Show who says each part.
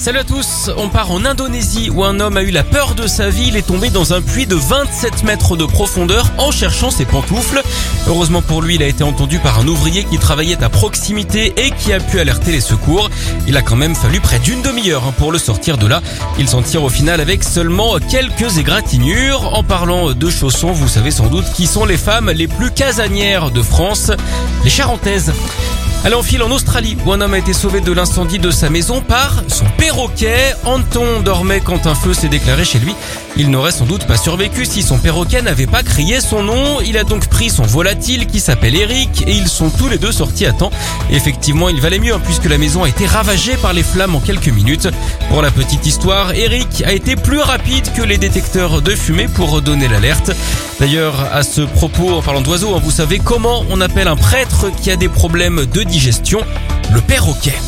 Speaker 1: Salut à tous, on part en Indonésie où un homme a eu la peur de sa vie, il est tombé dans un puits de 27 mètres de profondeur en cherchant ses pantoufles. Heureusement pour lui, il a été entendu par un ouvrier qui travaillait à proximité et qui a pu alerter les secours. Il a quand même fallu près d'une demi-heure hein, pour le sortir de là. Il s'en tire au final avec seulement quelques égratignures. En parlant de chaussons, vous savez sans doute qui sont les femmes les plus casanières de France, les charentaises. Allez, en file en Australie, où un homme a été sauvé de l'incendie de sa maison par son perroquet. Anton dormait quand un feu s'est déclaré chez lui. Il n'aurait sans doute pas survécu si son perroquet n'avait pas crié son nom. Il a donc pris son volatile qui s'appelle Eric et ils sont tous les deux sortis à temps. effectivement, il valait mieux hein, puisque la maison a été ravagée par les flammes en quelques minutes. Pour la petite histoire, Eric a été plus rapide que les détecteurs de fumée pour donner l'alerte. D'ailleurs, à ce propos, en parlant d'oiseaux, hein, vous savez comment on appelle un prêtre qui a des problèmes de digestion, le perroquet.